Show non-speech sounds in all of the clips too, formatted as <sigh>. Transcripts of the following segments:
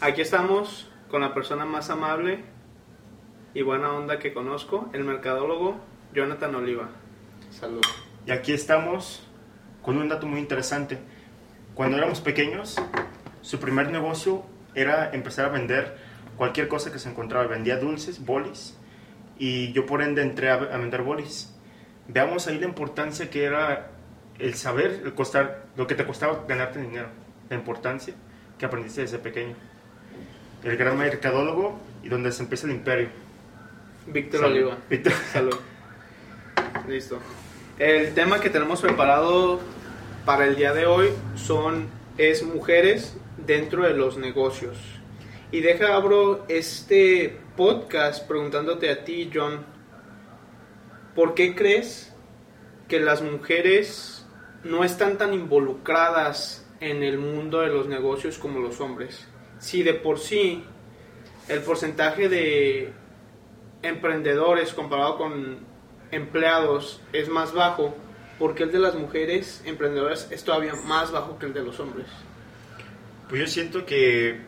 Aquí estamos con la persona más amable y buena onda que conozco, el mercadólogo Jonathan Oliva. Salud. Y aquí estamos con un dato muy interesante. Cuando éramos pequeños, su primer negocio era empezar a vender cualquier cosa que se encontraba. Vendía dulces, bolis, y yo por ende entré a, a vender bolis. Veamos ahí la importancia que era el saber, el costar, lo que te costaba ganarte dinero, la importancia que aprendiste desde pequeño. El gran mercadólogo y donde se empieza el imperio. Víctor Salud. Oliva. Víctor. <laughs> Salud. Listo. El tema que tenemos preparado para el día de hoy son es mujeres dentro de los negocios. Y deja abro este podcast preguntándote a ti, John, ¿por qué crees que las mujeres no están tan involucradas en el mundo de los negocios como los hombres? Si de por sí el porcentaje de emprendedores comparado con empleados es más bajo, porque el de las mujeres emprendedoras es todavía más bajo que el de los hombres. Pues yo siento que,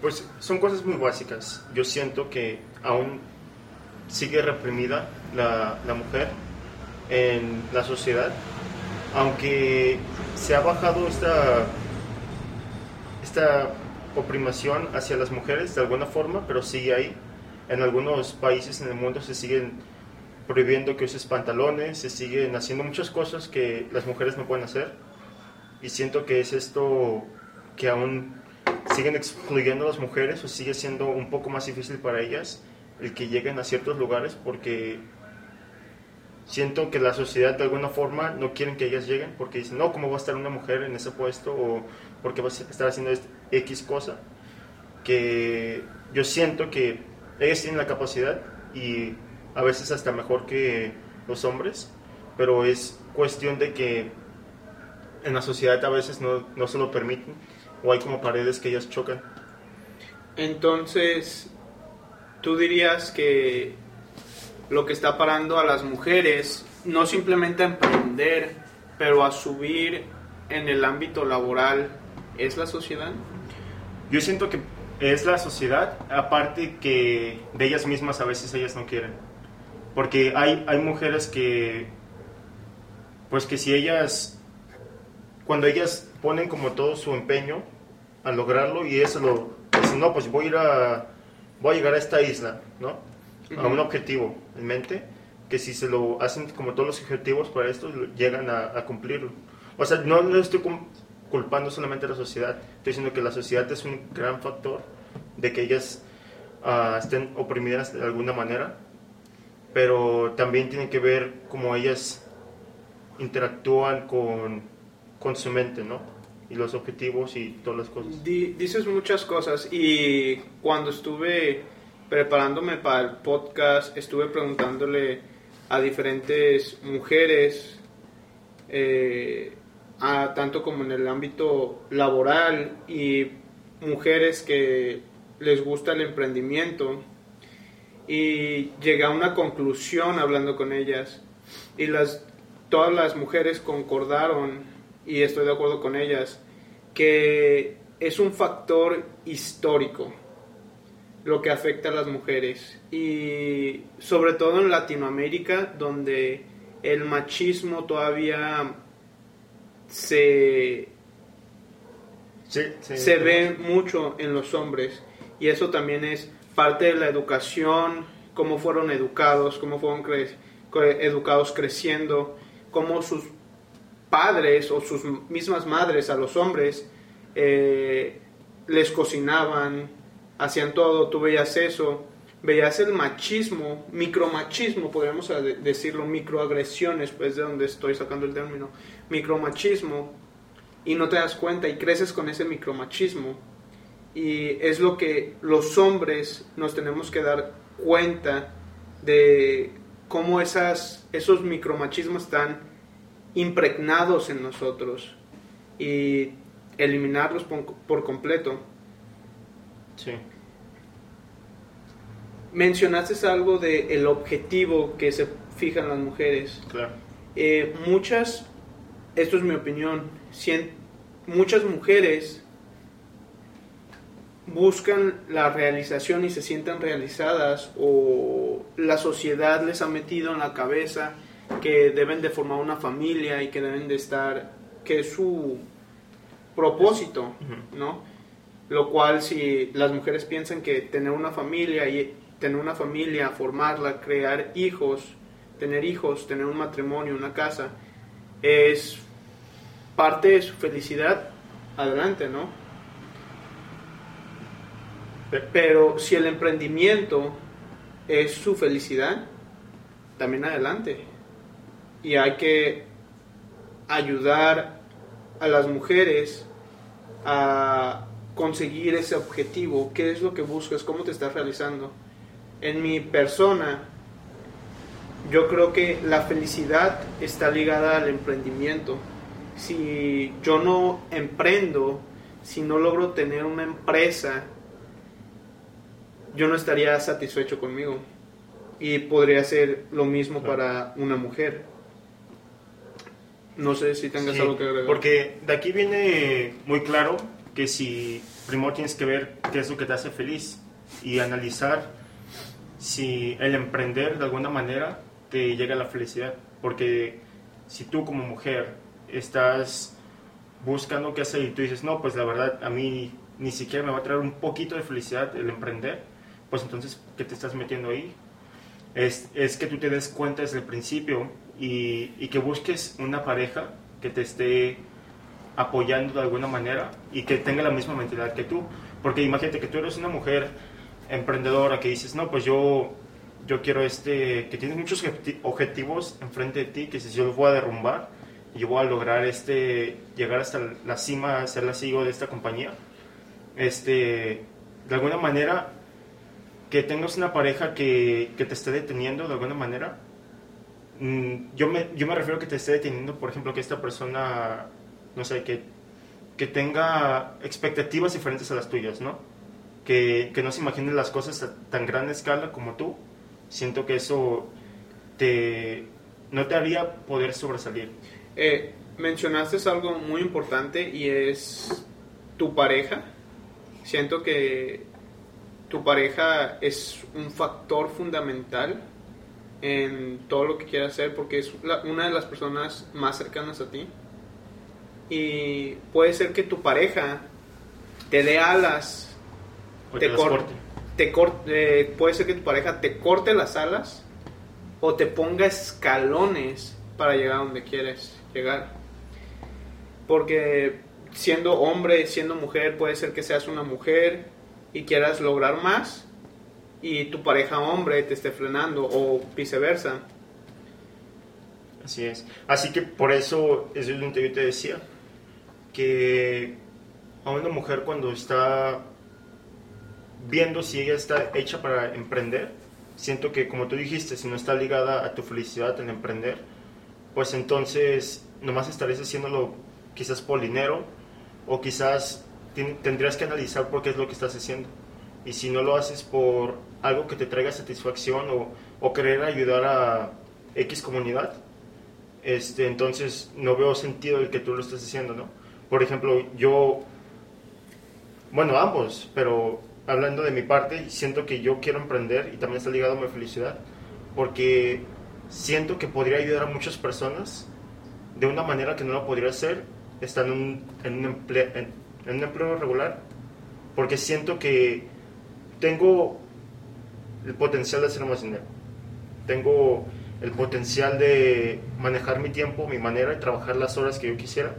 pues son cosas muy básicas. Yo siento que aún sigue reprimida la, la mujer en la sociedad, aunque se ha bajado esta, esta oprimación hacia las mujeres de alguna forma, pero sigue ahí. En algunos países en el mundo se siguen prohibiendo que uses pantalones, se siguen haciendo muchas cosas que las mujeres no pueden hacer. Y siento que es esto que aún siguen excluyendo a las mujeres o sigue siendo un poco más difícil para ellas el que lleguen a ciertos lugares porque siento que la sociedad de alguna forma no quieren que ellas lleguen porque dicen, no, ¿cómo va a estar una mujer en ese puesto? O porque va a estar haciendo X cosa. Que yo siento que ellas tienen la capacidad y a veces hasta mejor que los hombres, pero es cuestión de que en la sociedad a veces no, no se lo permiten o hay como paredes que ellas chocan. Entonces, tú dirías que lo que está parando a las mujeres, no simplemente a emprender, pero a subir en el ámbito laboral, es la sociedad? Yo siento que es la sociedad, aparte que de ellas mismas a veces ellas no quieren. Porque hay, hay mujeres que, pues que si ellas, cuando ellas ponen como todo su empeño a lograrlo y eso lo, dicen, no, pues voy a ir a, voy a llegar a esta isla, ¿no? A un objetivo en mente, que si se lo hacen como todos los objetivos para esto, llegan a, a cumplirlo. O sea, no, no estoy culpando solamente a la sociedad, estoy diciendo que la sociedad es un gran factor de que ellas ah, estén oprimidas de alguna manera, pero también tiene que ver cómo ellas interactúan con, con su mente, ¿no? Y los objetivos y todas las cosas. Di- dices muchas cosas y cuando estuve preparándome para el podcast, estuve preguntándole a diferentes mujeres, eh, tanto como en el ámbito laboral y mujeres que les gusta el emprendimiento y llegué a una conclusión hablando con ellas y las todas las mujeres concordaron y estoy de acuerdo con ellas que es un factor histórico lo que afecta a las mujeres y sobre todo en Latinoamérica donde el machismo todavía se Sí, sí, se ve mucho en los hombres y eso también es parte de la educación, cómo fueron educados, cómo fueron cre- cre- educados creciendo, cómo sus padres o sus mismas madres a los hombres eh, les cocinaban, hacían todo, tú veías eso, veías el machismo, micromachismo, podríamos de- decirlo, microagresiones, pues de donde estoy sacando el término, micromachismo, y no te das cuenta y creces con ese micromachismo. Y es lo que los hombres nos tenemos que dar cuenta de cómo esas, esos micromachismos están impregnados en nosotros y eliminarlos por, por completo. Sí. Mencionaste algo de el objetivo que se fijan las mujeres. Claro. Eh, muchas, esto es mi opinión, cien- muchas mujeres buscan la realización y se sienten realizadas o la sociedad les ha metido en la cabeza que deben de formar una familia y que deben de estar, que es su propósito, ¿no? Lo cual si las mujeres piensan que tener una familia y tener una familia, formarla, crear hijos, tener hijos, tener un matrimonio, una casa, es parte de su felicidad, adelante, ¿no? Pero si el emprendimiento es su felicidad, también adelante. Y hay que ayudar a las mujeres a conseguir ese objetivo. ¿Qué es lo que buscas? ¿Cómo te estás realizando? En mi persona, yo creo que la felicidad está ligada al emprendimiento. Si yo no emprendo, si no logro tener una empresa, yo no estaría satisfecho conmigo. Y podría ser lo mismo para una mujer. No sé si tengas algo que agregar. Porque de aquí viene muy claro que si primero tienes que ver qué es lo que te hace feliz y analizar si el emprender de alguna manera te llega a la felicidad. Porque si tú como mujer estás buscando qué hacer y tú dices, no, pues la verdad a mí ni siquiera me va a traer un poquito de felicidad el emprender, pues entonces, ¿qué te estás metiendo ahí? Es, es que tú te des cuenta desde el principio y, y que busques una pareja que te esté apoyando de alguna manera y que tenga la misma mentalidad que tú. Porque imagínate que tú eres una mujer emprendedora que dices, no, pues yo, yo quiero este, que tienes muchos objetivos enfrente de ti, que si yo los voy a derrumbar, y yo voy a lograr este, llegar hasta la cima, ser la CEO de esta compañía. Este, de alguna manera, que tengas una pareja que, que te esté deteniendo de alguna manera. Mm, yo me, yo me refiero a que te esté deteniendo, por ejemplo, que esta persona, no sé, que, que tenga expectativas diferentes a las tuyas, ¿no? Que, que no se imagine las cosas a tan gran escala como tú. Siento que eso te, no te haría poder sobresalir. Eh, mencionaste algo muy importante y es tu pareja. Siento que tu pareja es un factor fundamental en todo lo que quieras hacer porque es una de las personas más cercanas a ti. Y puede ser que tu pareja te dé alas, te, corte. Te corte, eh, puede ser que tu pareja te corte las alas o te ponga escalones para llegar a donde quieres llegar. Porque siendo hombre, siendo mujer, puede ser que seas una mujer y quieras lograr más y tu pareja hombre te esté frenando o viceversa. Así es. Así que por eso es lo que yo te decía, que a una mujer cuando está viendo si ella está hecha para emprender, siento que como tú dijiste, si no está ligada a tu felicidad en emprender, pues entonces nomás estarías haciéndolo quizás por dinero o quizás tendrías que analizar por qué es lo que estás haciendo. Y si no lo haces por algo que te traiga satisfacción o, o querer ayudar a X comunidad, este, entonces no veo sentido el que tú lo estés haciendo, ¿no? Por ejemplo, yo, bueno, ambos, pero hablando de mi parte, siento que yo quiero emprender y también está ligado a mi felicidad, porque siento que podría ayudar a muchas personas de una manera que no lo podría hacer estando en un, en empleo, en un empleo regular, porque siento que tengo el potencial de hacer más dinero. Tengo el potencial de manejar mi tiempo, mi manera y trabajar las horas que yo quisiera.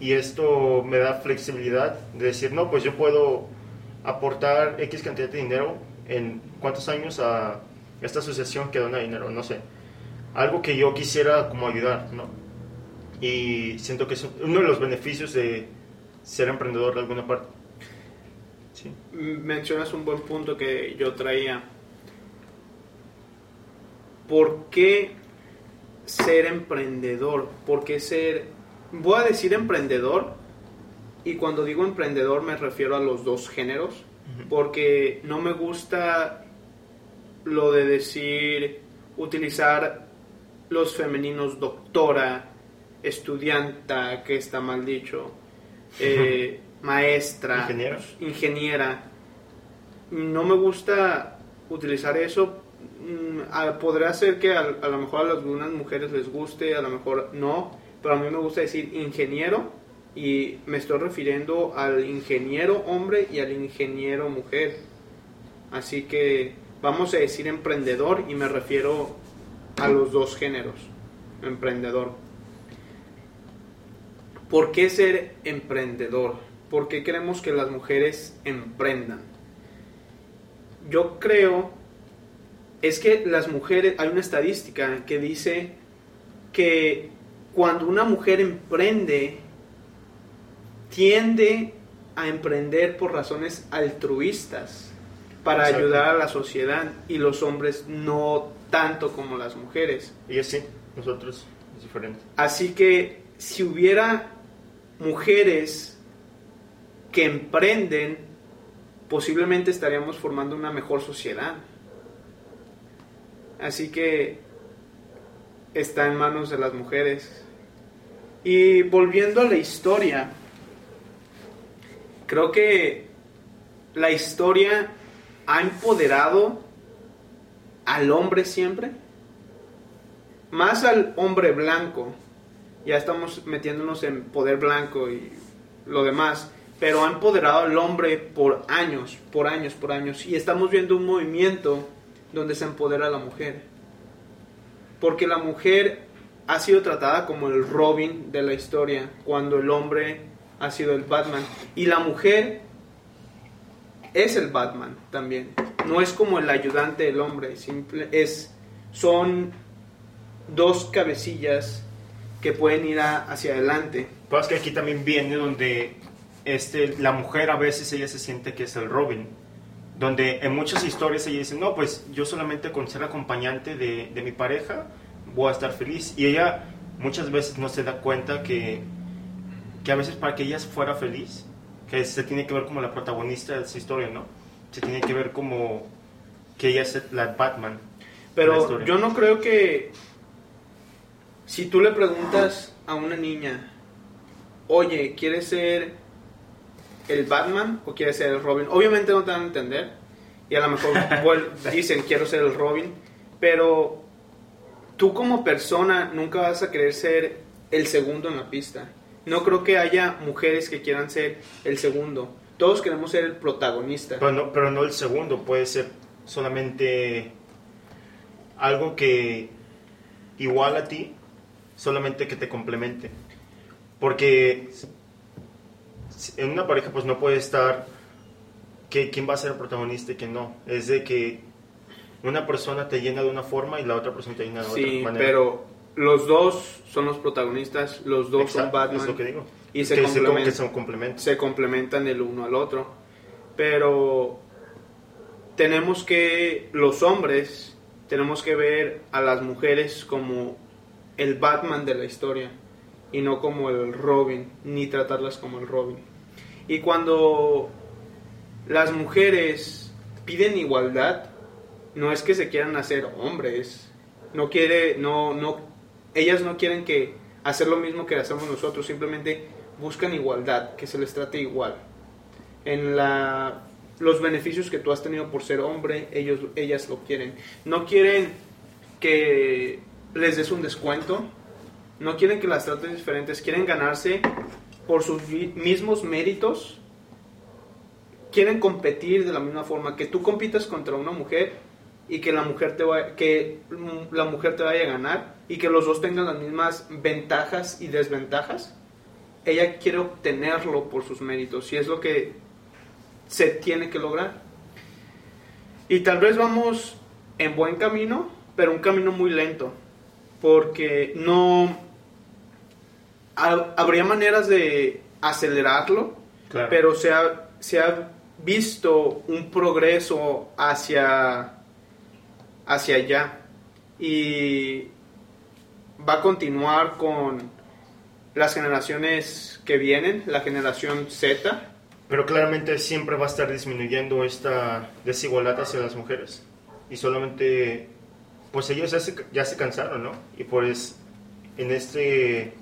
Y esto me da flexibilidad de decir, no, pues yo puedo aportar X cantidad de dinero en cuántos años a esta asociación que dona dinero, no sé. Algo que yo quisiera como ayudar, ¿no? Y siento que es uno de los beneficios de ser emprendedor de alguna parte. Sí. Mencionas un buen punto que yo traía. ¿Por qué ser emprendedor? ¿Por qué ser... Voy a decir emprendedor y cuando digo emprendedor me refiero a los dos géneros porque no me gusta lo de decir, utilizar los femeninos doctora, estudianta, que está mal dicho. Eh, <laughs> maestra, Ingeniera. ingeniera. No me gusta utilizar eso. Mm, Podría ser que a, a lo mejor a algunas mujeres les guste, a lo mejor no, pero a mí me gusta decir ingeniero y me estoy refiriendo al ingeniero hombre y al ingeniero mujer. Así que vamos a decir emprendedor y me refiero a los dos géneros. Emprendedor. ¿Por qué ser emprendedor? ¿Por qué queremos que las mujeres emprendan? Yo creo, es que las mujeres, hay una estadística que dice que cuando una mujer emprende, tiende a emprender por razones altruistas para Exacto. ayudar a la sociedad y los hombres no tanto como las mujeres. Y sí, nosotros es diferente. Así que si hubiera mujeres que emprenden, posiblemente estaríamos formando una mejor sociedad. Así que está en manos de las mujeres. Y volviendo a la historia, creo que la historia ha empoderado al hombre siempre, más al hombre blanco. Ya estamos metiéndonos en poder blanco y lo demás, pero ha empoderado al hombre por años, por años, por años. Y estamos viendo un movimiento donde se empodera a la mujer. Porque la mujer ha sido tratada como el Robin de la historia, cuando el hombre ha sido el Batman. Y la mujer es el Batman también. No es como el ayudante del hombre, simple, es, son dos cabecillas que pueden ir a- hacia adelante. Pues que aquí también viene donde este, la mujer a veces ella se siente que es el Robin. Donde en muchas historias ella dice, no, pues yo solamente con ser acompañante de, de mi pareja voy a estar feliz. Y ella muchas veces no se da cuenta que, que a veces para que ella fuera feliz, que se tiene que ver como la protagonista de esa historia, ¿no? Se tiene que ver como que ella es la Batman. la Pero yo no creo que si tú le preguntas a una niña, oye, ¿quieres ser el Batman o quieres ser el Robin? Obviamente no te van a entender y a lo mejor <laughs> dicen quiero ser el Robin, pero tú como persona nunca vas a querer ser el segundo en la pista. No creo que haya mujeres que quieran ser el segundo. Todos queremos ser el protagonista. Pero no, pero no el segundo, puede ser solamente algo que igual a ti, solamente que te complemente. Porque en una pareja pues no puede estar que quién va a ser el protagonista y quién no. Es de que una persona te llena de una forma y la otra persona te llena de Sí, otra manera. pero los dos son los protagonistas, los dos son Batman. Es lo que digo. Y se que, complementan. que son complementos. se complementan el uno al otro. Pero tenemos que, los hombres, tenemos que ver a las mujeres como el Batman de la historia y no como el Robin, ni tratarlas como el Robin. Y cuando las mujeres piden igualdad, no es que se quieran hacer hombres, no quiere, no, no, ellas no quieren que hacer lo mismo que hacemos nosotros, simplemente buscan igualdad, que se les trate igual. En la, los beneficios que tú has tenido por ser hombre, ellos, ellas lo quieren. No quieren que les des un descuento, no quieren que las trates diferentes, quieren ganarse por sus mismos méritos, quieren competir de la misma forma, que tú compitas contra una mujer y que la mujer te que la mujer te vaya a ganar y que los dos tengan las mismas ventajas y desventajas. Ella quiere obtenerlo por sus méritos y es lo que se tiene que lograr. Y tal vez vamos en buen camino, pero un camino muy lento, porque no ha- habría maneras de acelerarlo, Claro. pero se ha, se ha visto un progreso hacia, hacia allá y va a continuar con las generaciones que vienen, la generación Z. Pero claramente siempre va a estar disminuyendo esta desigualdad hacia las mujeres. Y solamente, pues ellos ya se, ya se cansaron, ¿no? Y pues en, este,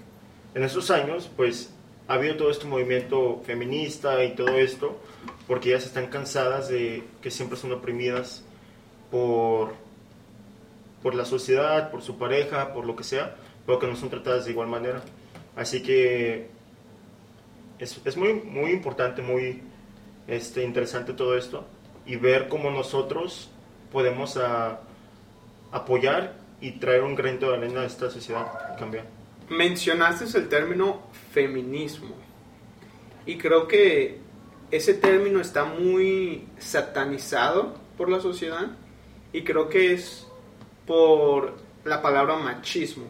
en estos años, pues ha habido todo este movimiento feminista y todo esto, porque ellas están cansadas de que siempre son oprimidas por, por la sociedad, por su pareja, por lo que sea, pero que no son tratadas de igual manera. Así que es, es muy, muy importante, muy este, interesante todo esto y ver cómo nosotros podemos a, apoyar y traer un granito de arena a esta sociedad cambiar. Mencionaste el término feminismo y creo que ese término está muy satanizado por la sociedad y creo que es por la palabra machismo.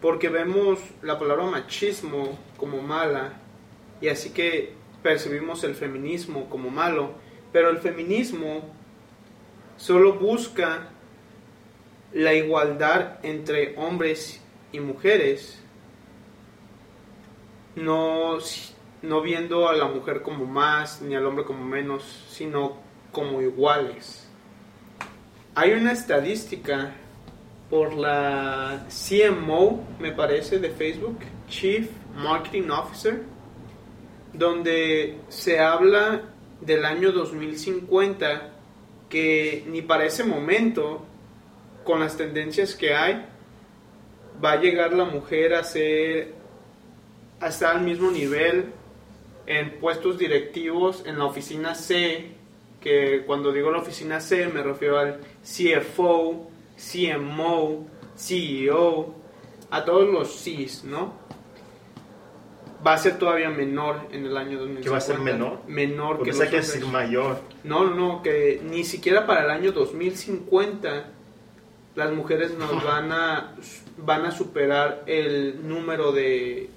Porque vemos la palabra machismo como mala y así que percibimos el feminismo como malo. Pero el feminismo solo busca la igualdad entre hombres y mujeres, no, no viendo a la mujer como más ni al hombre como menos, sino como iguales. Hay una estadística por la CMO, me parece, de Facebook, Chief Marketing Officer, donde se habla del año 2050 que ni para ese momento, con las tendencias que hay, va a llegar la mujer a ser a estar al mismo nivel en puestos directivos en la oficina C, que cuando digo la oficina C me refiero al CFO, CMO, CEO, a todos los Cs, ¿no? Va a ser todavía menor en el año 2050. ¿Que va a ser menor? Menor Porque que que los es hombres. mayor. No, no, no, que ni siquiera para el año 2050 las mujeres nos <laughs> van a van a superar el número de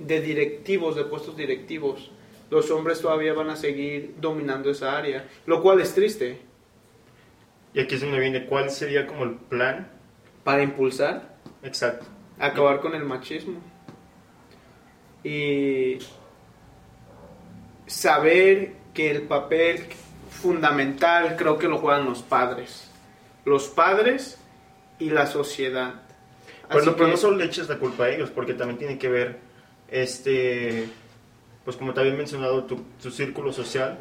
de directivos, de puestos directivos. Los hombres todavía van a seguir dominando esa área, lo cual es triste. Y aquí es donde viene cuál sería como el plan Para impulsar, exacto. acabar con el machismo y saber que el papel fundamental creo que lo juegan los padres. Los padres y la sociedad. Pero, pero no solo le eches la culpa a ellos, porque también tiene que ver, este, pues como te había mencionado, tu, tu círculo social,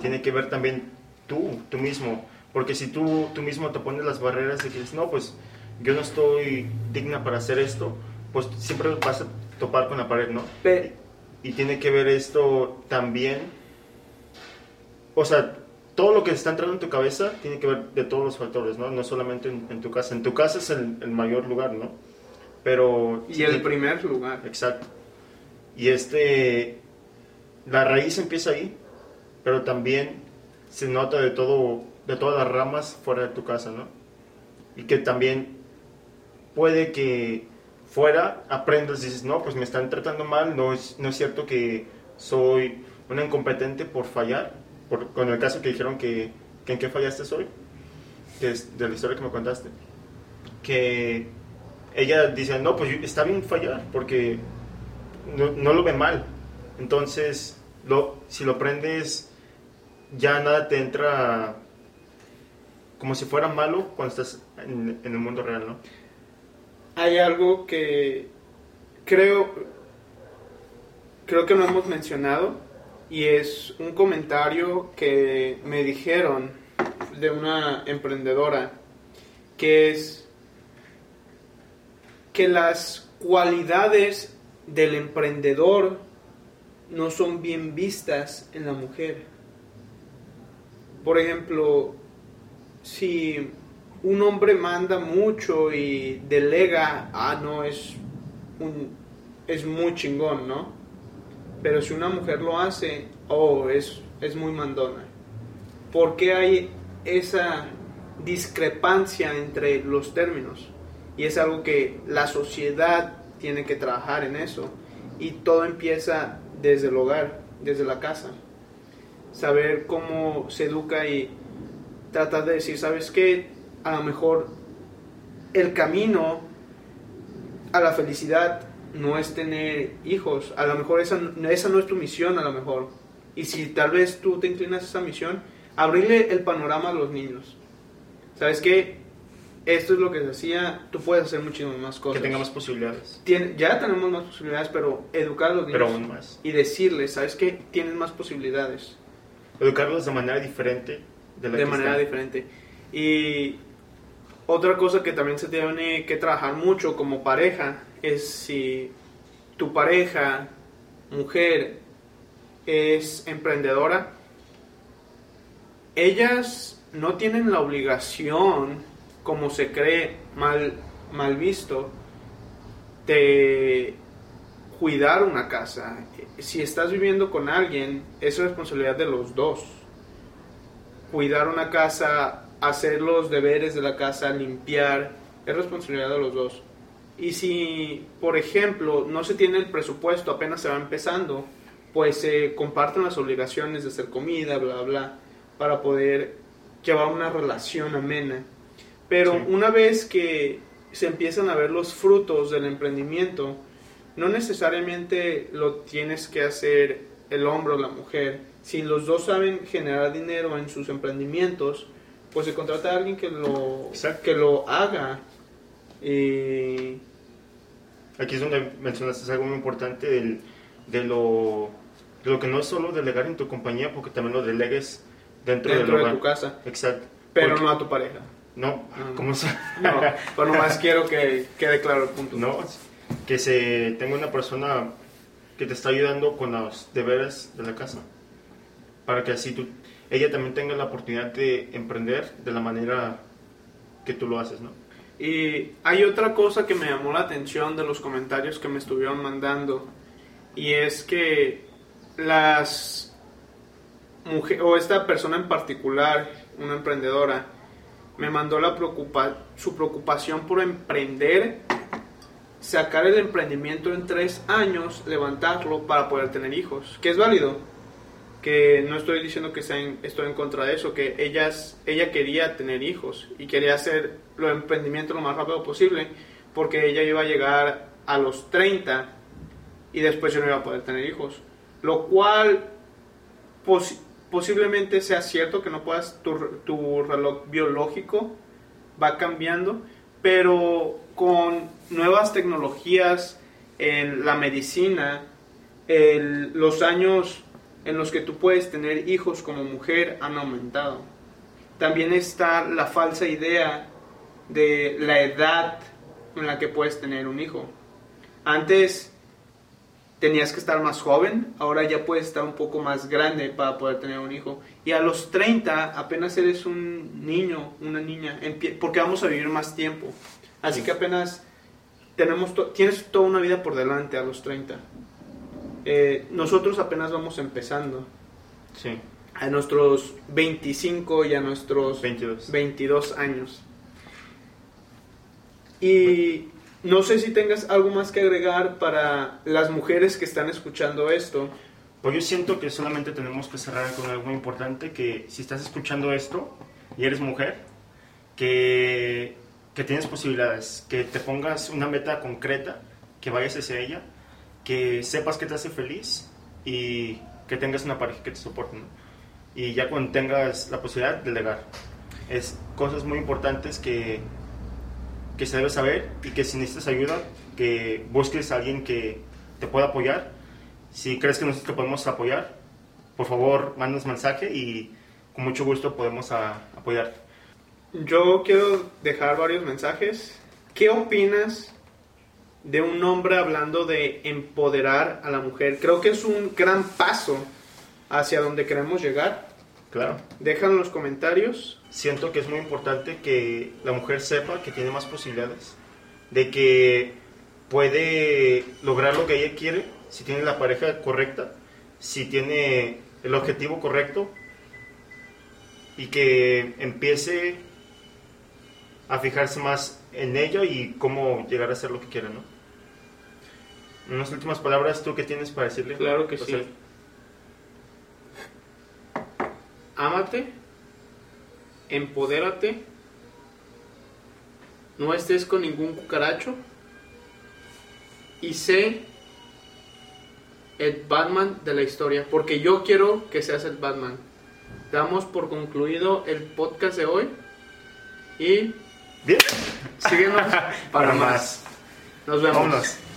tiene que ver también tú, tú mismo. Porque si tú, tú mismo te pones las barreras que dices, no, pues yo no estoy digna para hacer esto, pues siempre vas a topar con la pared, ¿no? Pe- Y tiene que ver esto también, o sea, todo lo que está entrando en tu cabeza tiene que ver de todos los factores, ¿no? No solamente en, en tu casa. En tu casa es el, el mayor lugar, ¿no? Pero... y el primer lugar. Exacto. Y este, la raíz empieza ahí, pero también se nota de todo, de todas las ramas fuera de tu casa, ¿no? Y que también puede que fuera aprendas, dices, no, pues me están tratando mal, no es, no es cierto que soy una incompetente por fallar, con el caso que dijeron que, que en qué fallaste hoy, que es de la historia que me contaste, que ella dice, no, pues está bien fallar, porque no, no lo ve mal. Entonces, si lo aprendes, ya nada te entra como si fuera malo cuando estás en, en el mundo real, ¿no? Hay algo que creo creo que no hemos mencionado y es un comentario que me dijeron de una emprendedora que es que las cualidades del emprendedor no son bien vistas en la mujer. Por ejemplo, si un hombre manda mucho y delega, ah, no, es, un, es muy chingón, ¿no? Pero si una mujer lo hace, oh, es, es muy mandona. ¿Por qué hay esa discrepancia entre los términos? Y es algo que la sociedad tiene que trabajar en eso. Y todo empieza desde el hogar, desde la casa. Saber cómo se educa y tratar de decir, ¿sabes qué? A lo mejor el camino a la felicidad no es tener hijos. A lo mejor esa, esa no es tu misión, a lo mejor. Y si tal vez tú te inclinas a esa misión, abrirle el panorama a los niños. ¿Sabes qué? Esto es lo que se hacía, tú puedes hacer muchísimas más cosas. Que tenga más posibilidades. Tien- ya tenemos más posibilidades, pero educar a los niños Pero aún más. y decirles, ¿sabes qué? Tienes más posibilidades. Educarlos de manera diferente de la de que manera están. diferente. Y otra cosa que también se tiene que trabajar mucho como pareja es si tu pareja, mujer, es emprendedora, ellas no tienen la obligación, como se cree mal, mal visto, de cuidar una casa. Si estás viviendo con alguien, es responsabilidad de los dos cuidar una casa, hacer los deberes de la casa, limpiar, es responsabilidad de los dos. Y si, por ejemplo, no se tiene el presupuesto, apenas se va empezando, pues se comparten las obligaciones de hacer comida, bla, bla, para poder llevar una relación amena. Pero Sí. una vez que se empiezan a ver los frutos del emprendimiento, no necesariamente lo tienes que hacer el hombre o la mujer. Si los dos saben generar dinero en sus emprendimientos, pues se contrata a alguien que lo, Exacto. que lo haga. Y Aquí es donde mencionaste algo muy importante del- de, lo, de lo que no es solo delegar en tu compañía, porque también lo delegues dentro, dentro del de tu casa, Exacto. pero Porque- no a tu pareja. No, No. ¿cómo se...? <laughs> No, pero nomás quiero que quede claro el punto. No, que se tenga una persona que te está ayudando con los deberes de la casa. Para que así tú, ella también tenga la oportunidad de emprender de la manera que tú lo haces, ¿no? Y hay otra cosa que me llamó la atención de los comentarios que me estuvieron mandando y es que las mujeres o esta persona en particular, una emprendedora, me mandó la preocupa su preocupación por emprender, sacar el emprendimiento en tres años, levantarlo para poder tener hijos, que es válido que no estoy diciendo que sea en- estoy en contra de eso, que ellas, ella quería tener hijos y quería hacer lo emprendimiento lo más rápido posible porque ella iba a llegar a los 30 y después yo no iba a poder tener hijos. Lo cual posiblemente sea cierto que no puedas, tu, tu reloj biológico va cambiando, pero con nuevas tecnologías en la medicina, el- los años en los que tú puedes tener hijos como mujer han aumentado. También está la falsa idea de la edad en la que puedes tener un hijo. Antes tenías que estar más joven, ahora ya puedes estar un poco más grande para poder tener un hijo. Y a los 30 apenas eres un niño, una niña, porque vamos a vivir más tiempo. Así Sí. que apenas tenemos to- tienes toda una vida por delante a los 30. Eh, nosotros apenas vamos empezando. Sí, A nuestros 25 y a nuestros 22. 22 años. Y no sé si tengas algo más que agregar para las mujeres que están escuchando esto. Pues yo siento que solamente tenemos que cerrar con algo importante, que si estás escuchando esto y eres mujer, que, que tienes posibilidades, que te pongas una meta concreta, que vayas hacia ella, que sepas que te hace feliz y que tengas una pareja que te soporte. Y ya cuando tengas la posibilidad, delegar. Es cosas muy importantes que, que se debe saber y que si necesitas ayuda, que busques a alguien que te pueda apoyar si crees que nosotros te podemos apoyar, por favor, mándanos mensaje y con mucho gusto podemos a- apoyarte. Yo quiero dejar varios mensajes. ¿Qué opinas de un hombre hablando de empoderar a la mujer? Creo que es un gran paso hacia donde queremos llegar. Claro. Déjalo en los comentarios. Siento que es muy importante que la mujer sepa que tiene más posibilidades, de que puede lograr lo que ella quiere si tiene la pareja correcta, si tiene el objetivo correcto y que empiece a fijarse más en ella y cómo llegar a hacer lo que quiere, ¿no? Unas últimas palabras, ¿tú qué tienes para decirle? Claro que O sí. sea, Ámate, empodérate, no estés con ningún cucaracho y sé el Batman de la historia, porque yo quiero que seas el Batman. Damos por concluido el podcast de hoy y Bien. Síguenos <laughs> para, Para más. más. Nos vemos. Vámonos.